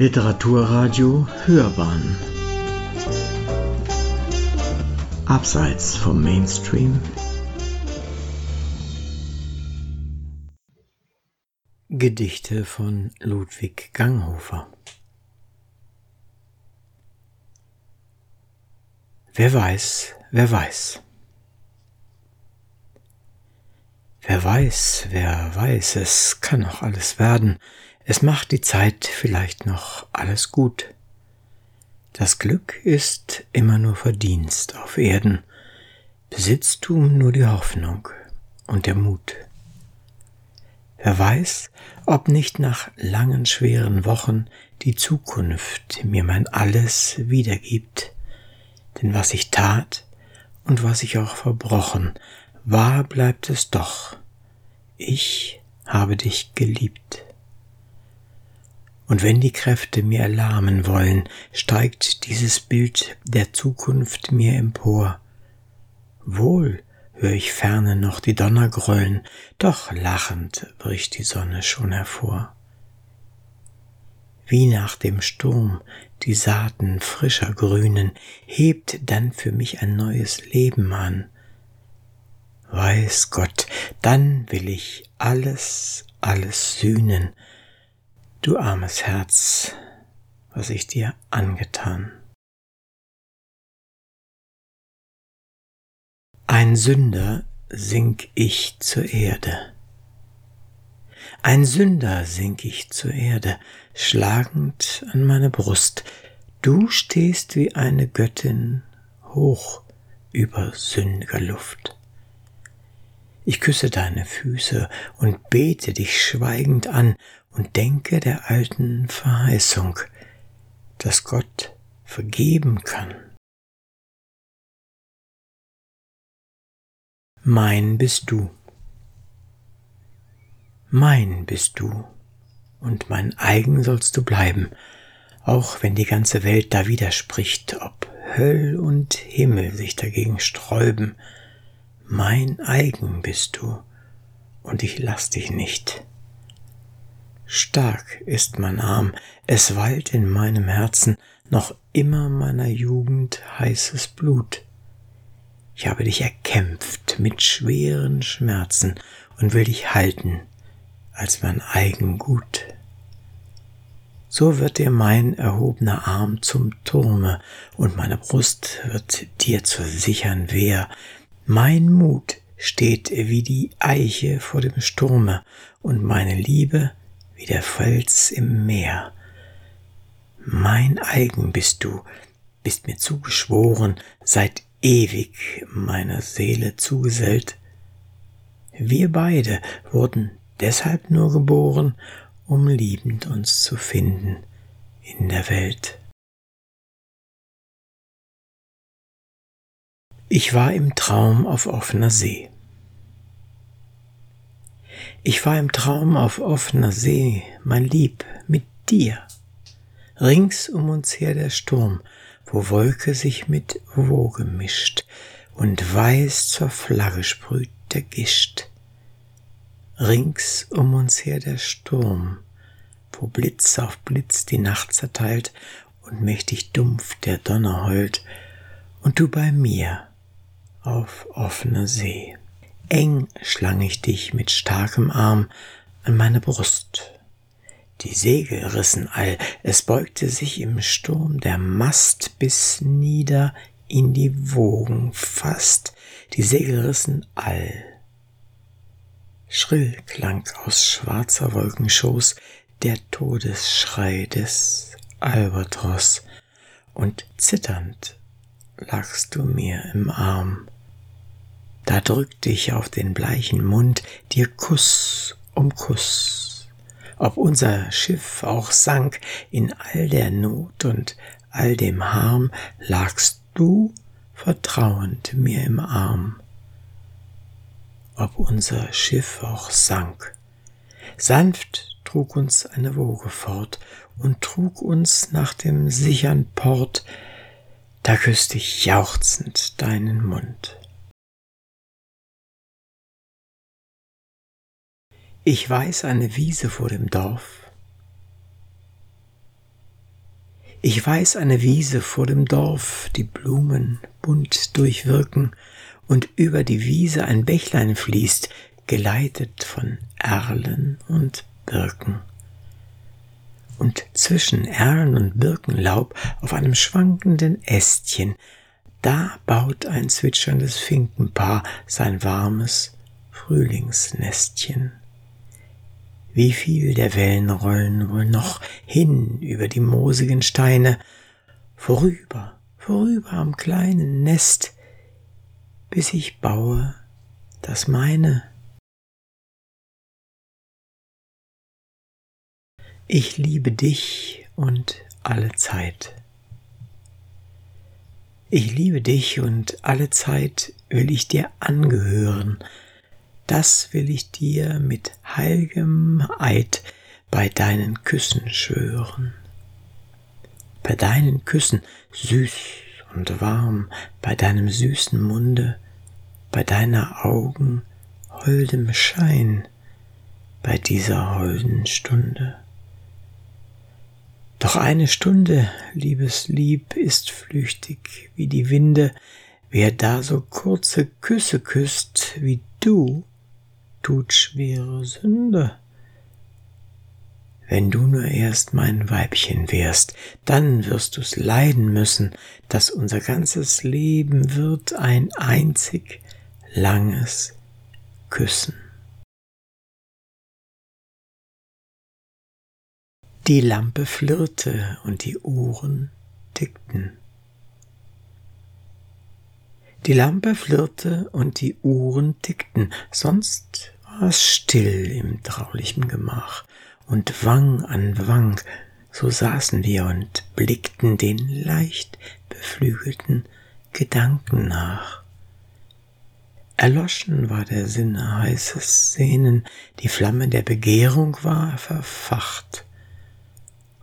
Literaturradio Hörbahn. Abseits vom Mainstream. Gedichte von Ludwig Ganghofer. Wer weiß, wer weiß. Wer weiß, wer weiß, es kann noch alles werden, es macht die Zeit vielleicht noch alles gut. Das Glück ist immer nur Verdienst auf Erden, Besitztum nur die Hoffnung und der Mut. Wer weiß, ob nicht nach langen schweren Wochen die Zukunft mir mein Alles wiedergibt, denn was ich tat und was ich auch verbrochen, wahr bleibt es doch, ich habe dich geliebt. Und wenn die Kräfte mir erlahmen wollen, steigt dieses Bild der Zukunft mir empor. Wohl hör ich ferne noch die Donner grollen, doch lachend bricht die Sonne schon hervor. Wie nach dem Sturm die Saaten frischer grünen, hebt dann für mich ein neues Leben an. Weiß Gott, dann will ich alles, alles sühnen, Du armes Herz, was ich dir angetan. Ein Sünder sink ich zur Erde. Ein Sünder sink ich zur Erde, schlagend an meine Brust. Du stehst wie eine Göttin hoch über sündiger Luft. Ich küsse deine Füße und bete dich schweigend an und denke der alten Verheißung, dass Gott vergeben kann. Mein bist du. Mein bist du und mein eigen sollst du bleiben, auch wenn die ganze Welt da widerspricht, ob Höll und Himmel sich dagegen sträuben. Mein eigen bist du, und ich lass dich nicht. Stark ist mein Arm, es weilt in meinem Herzen noch immer meiner Jugend heißes Blut. Ich habe dich erkämpft mit schweren Schmerzen und will dich halten als mein eigen Gut. So wird dir mein erhobener Arm zum Turme und meine Brust wird dir zur sichern Wehr. Mein Mut steht wie die Eiche vor dem Sturme und meine Liebe wie der Fels im Meer. Mein eigen bist du, bist mir zugeschworen, seit ewig meiner Seele zugesellt. Wir beide wurden deshalb nur geboren, um liebend uns zu finden in der Welt. Ich war im Traum auf offener See. Ich war im Traum auf offener See, mein Lieb, mit dir. Rings um uns her der Sturm, wo Wolke sich mit Woge mischt und weiß zur Flagge sprüht der Gischt. Rings um uns her der Sturm, wo Blitz auf Blitz die Nacht zerteilt und mächtig dumpf der Donner heult, und du bei mir auf offener See. Eng schlang ich dich mit starkem Arm an meine Brust. Die Segel rissen all, es beugte sich im Sturm der Mast bis nieder in die Wogen fast, die Segel rissen all. Schrill klang aus schwarzer Wolkenschoß der Todesschrei des Albatros, und zitternd lagst du mir im Arm da drückte ich auf den bleichen Mund dir Kuss um Kuss. Ob unser Schiff auch sank in all der Not und all dem Harm, lagst du vertrauend mir im Arm. Ob unser Schiff auch sank. Sanft trug uns eine Woge fort und trug uns nach dem sichern Port, da küsst ich jauchzend deinen Mund. Ich weiß eine Wiese vor dem Dorf. Ich weiß eine Wiese vor dem Dorf, die Blumen bunt durchwirken, und über die Wiese ein Bächlein fließt, geleitet von Erlen und Birken. Und zwischen Erlen und Birkenlaub auf einem schwankenden Ästchen, da baut ein zwitscherndes Finkenpaar sein warmes Frühlingsnestchen. Wie viel der Wellen rollen wohl noch hin über die moosigen Steine, vorüber, vorüber am kleinen Nest, bis ich baue das meine. Ich liebe dich und alle Zeit. Ich liebe dich und alle Zeit will ich dir angehören. Das will ich dir mit heilgem Eid bei deinen Küssen schwören. Bei deinen Küssen süß und warm, bei deinem süßen Munde, bei deiner Augen holdem Schein, bei dieser holden Stunde. Doch eine Stunde, liebes Lieb, ist flüchtig wie die Winde. Wer da so kurze Küsse küsst wie du, tut schwere Sünde. Wenn du nur erst mein Weibchen wärst, dann wirst du's leiden müssen, dass unser ganzes Leben wird ein einzig langes Küssen. Die Lampe flirrte und die Uhren tickten. Die Lampe flirrte und die Uhren tickten, sonst war es still im traulichen Gemach, und Wang an Wang, so saßen wir und blickten den leicht beflügelten Gedanken nach. Erloschen war der Sinne heißes Sehnen, die Flamme der Begehrung war verfacht,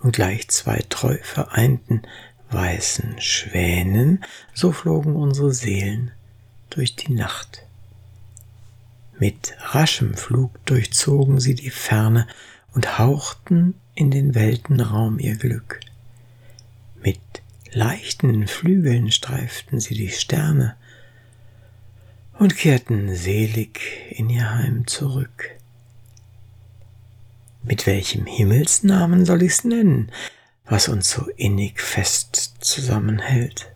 und gleich zwei treu vereinten weißen Schwänen, so flogen unsere Seelen durch die Nacht. Mit raschem Flug durchzogen sie die Ferne und hauchten in den Weltenraum ihr Glück. Mit leichten Flügeln streiften sie die Sterne und kehrten selig in ihr Heim zurück. Mit welchem Himmelsnamen soll ich's nennen, was uns so innig fest zusammenhält?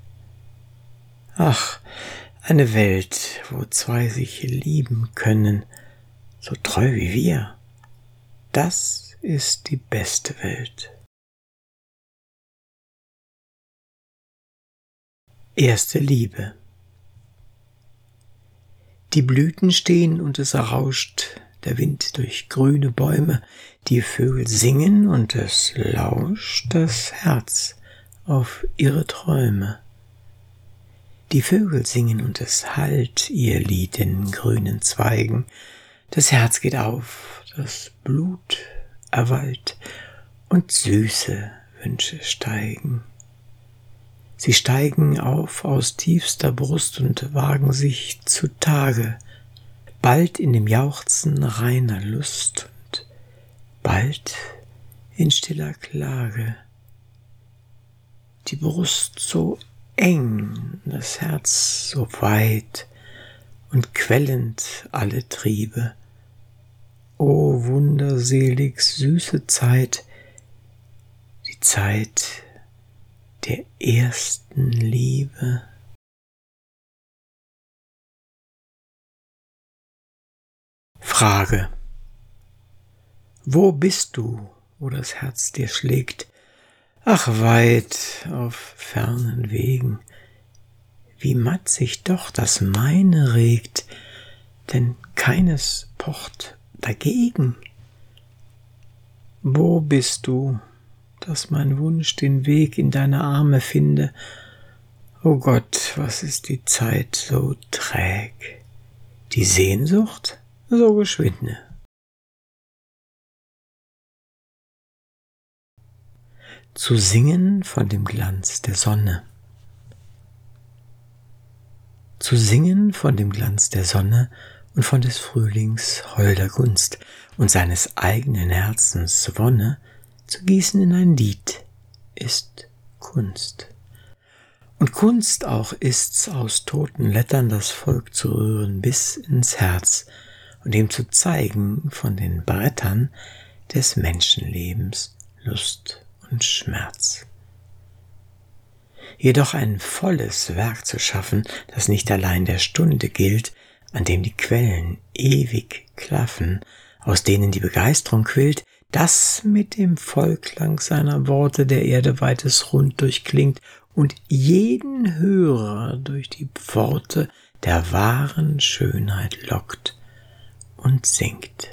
Ach, eine Welt, wo zwei sich lieben können, so treu wie wir. Das ist die beste Welt. Erste Liebe. Die Blüten stehen und es rauscht der Wind durch grüne Bäume, die Vögel singen und es lauscht das Herz auf ihre Träume. Die Vögel singen und es hallt ihr Lied in grünen Zweigen, das Herz geht auf, das Blut erwallt und süße Wünsche steigen. Sie steigen auf aus tiefster Brust und wagen sich zu Tage, bald in dem Jauchzen reiner Lust und bald in stiller Klage. Die Brust so eng, das Herz so weit und quellend alle Triebe. O wunderselig süße Zeit, die Zeit der ersten Liebe. Frage. Wo bist du, wo das Herz dir schlägt? Ach, weit auf fernen Wegen. Wie matt sich doch das meine regt, denn keines pocht dagegen. Wo bist du, dass mein Wunsch den Weg in deine Arme finde? O Gott, was ist die Zeit so träg? Die Sehnsucht? So geschwinde. Zu singen von dem Glanz der Sonne. Zu singen von dem Glanz der Sonne und von des Frühlings holder Gunst und seines eigenen Herzens Wonne zu gießen in ein Lied ist Kunst. Und Kunst auch ist's, aus toten Lettern das Volk zu rühren bis ins Herz und ihm zu zeigen von den Brettern des Menschenlebens Lust und Schmerz. Jedoch ein volles Werk zu schaffen, das nicht allein der Stunde gilt, an dem die Quellen ewig klaffen, aus denen die Begeisterung quillt, das mit dem Vollklang seiner Worte der Erde weites Rund durchklingt und jeden Hörer durch die Pforte der wahren Schönheit lockt und singt,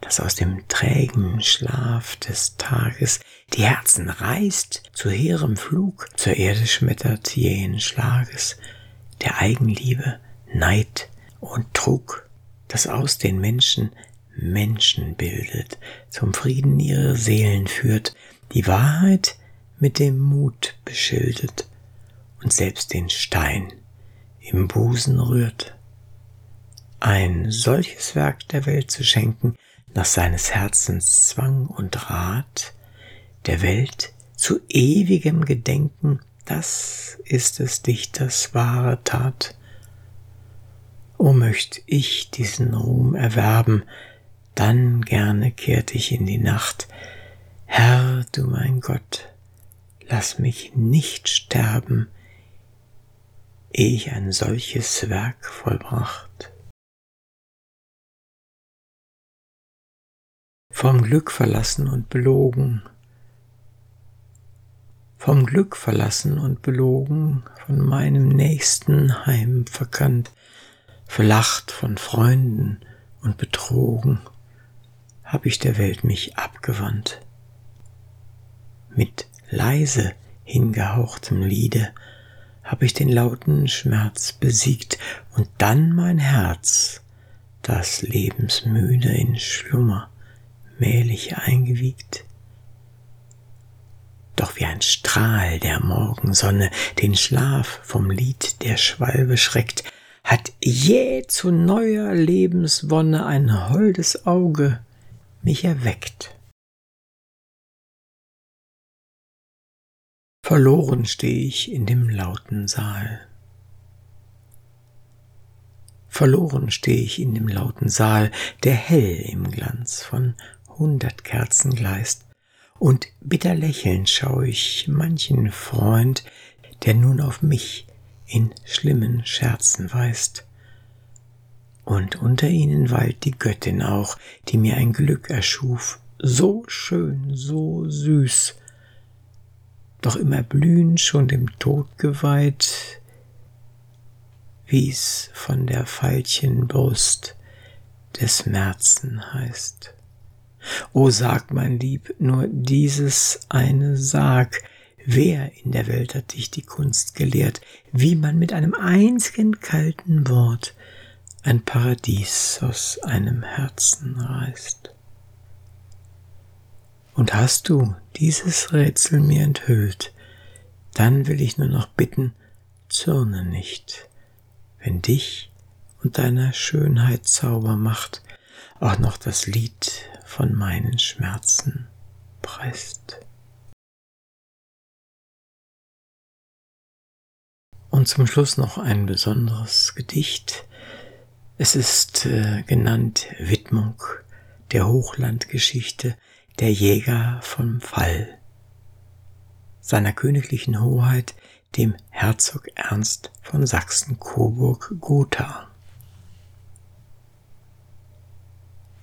dass aus dem trägen Schlaf des Tages die Herzen reißt zu hehrem Flug, zur Erde schmettert jähen Schlages, der Eigenliebe, Neid und Trug, das aus den Menschen Menschen bildet, zum Frieden ihre Seelen führt, die Wahrheit mit dem Mut beschildet und selbst den Stein im Busen rührt. Ein solches Werk der Welt zu schenken, nach seines Herzens Zwang und Rat, der Welt zu ewigem Gedenken, das ist des Dichters wahre Tat. O möcht ich diesen Ruhm erwerben, dann gerne kehrt ich in die Nacht. Herr, du mein Gott, lass mich nicht sterben, ehe ich ein solches Werk vollbracht. Vom Glück verlassen und belogen, vom Glück verlassen und belogen, von meinem nächsten Heim verkannt, verlacht von Freunden und betrogen, hab ich der Welt mich abgewandt. Mit leise hingehauchtem Liede hab ich den lauten Schmerz besiegt und dann mein Herz, das lebensmüde in Schlummer mählich eingewiegt. Doch wie ein Strahl der Morgensonne den Schlaf vom Lied der Schwalbe schreckt, hat jäh zu neuer Lebenswonne ein holdes Auge mich erweckt. Verloren steh ich in dem lauten Saal. Verloren steh ich in dem lauten Saal, der hell im Glanz von hundert Kerzen gleist, und bitter lächelnd schau ich manchen Freund, der nun auf mich in schlimmen Scherzen weist. Und unter ihnen weilt die Göttin auch, die mir ein Glück erschuf, so schön, so süß, doch immer blühend schon dem Tod geweiht, wie's von der Veilchenbrust des Märzen heißt. O sag, mein Lieb, nur dieses eine Sag, Wer in der Welt hat dich die Kunst gelehrt, wie man mit einem einzigen kalten Wort ein Paradies aus einem Herzen reißt? Und hast du dieses Rätsel mir enthüllt, dann will ich nur noch bitten, zürne nicht, wenn dich und deiner Schönheit Zaubermacht auch noch das Lied von meinen Schmerzen preist. Und zum Schluss noch ein besonderes Gedicht. Es ist äh, genannt Widmung der Hochlandgeschichte der Jäger vom Fall seiner königlichen Hoheit dem Herzog Ernst von Sachsen-Coburg-Gotha.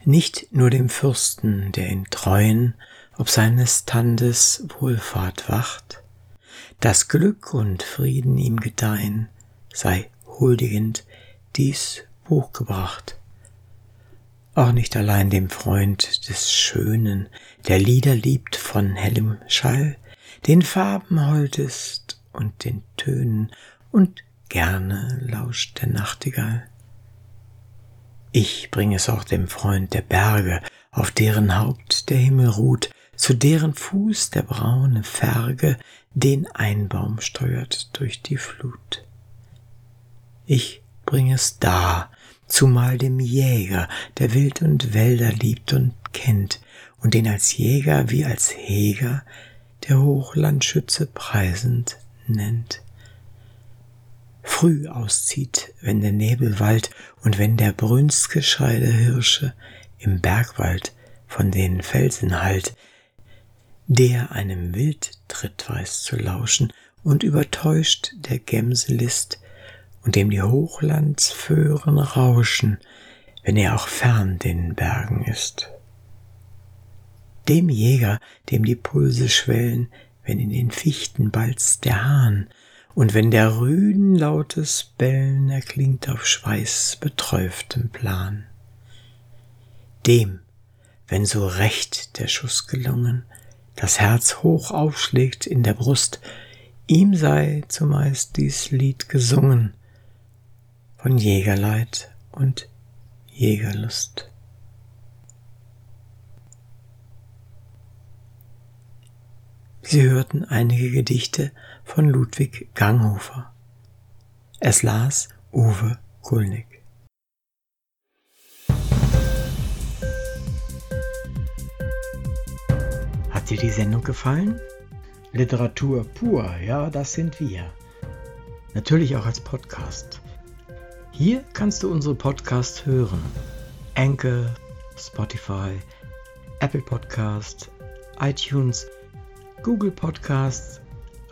Nicht nur dem Fürsten, der in Treuen ob seines Standes Wohlfahrt wacht, dass Glück und Frieden ihm gedeihen, sei huldigend dies Buch gebracht. Auch nicht allein dem Freund des Schönen, der Lieder liebt von hellem Schall, den Farben hold ist und den Tönen und gerne lauscht der Nachtigall. Ich bring es auch dem Freund der Berge, auf deren Haupt der Himmel ruht, zu deren Fuß der braune Ferge den Einbaum steuert durch die Flut. Ich bring es da, zumal dem Jäger, der Wild und Wälder liebt und kennt und den als Jäger wie als Heger der Hochlandschütze preisend nennt. Früh auszieht, wenn der Nebel wallt und wenn der Brünstgeschrei der Hirsche im Bergwald von den Felsen hallt, der einem Wildtritt weiß zu lauschen und übertäuscht der Gemse List und dem die Hochlandsföhren rauschen, wenn er auch fern den Bergen ist. Dem Jäger, dem die Pulse schwellen, wenn in den Fichten balzt der Hahn, und wenn der Rüden lautes Bellen erklingt auf schweißbeträuftem Plan. Dem, wenn so recht der Schuss gelungen, das Herz hoch aufschlägt in der Brust, ihm sei zumeist dies Lied gesungen von Jägerleid und Jägerlust. Sie hörten einige Gedichte von Ludwig Ganghofer. Es las Uwe Kulnig. Hat dir die Sendung gefallen? Literatur pur, ja, das sind wir. Natürlich auch als Podcast. Hier kannst du unsere Podcasts hören. Anchor, Spotify, Apple Podcast, iTunes, Google Podcasts,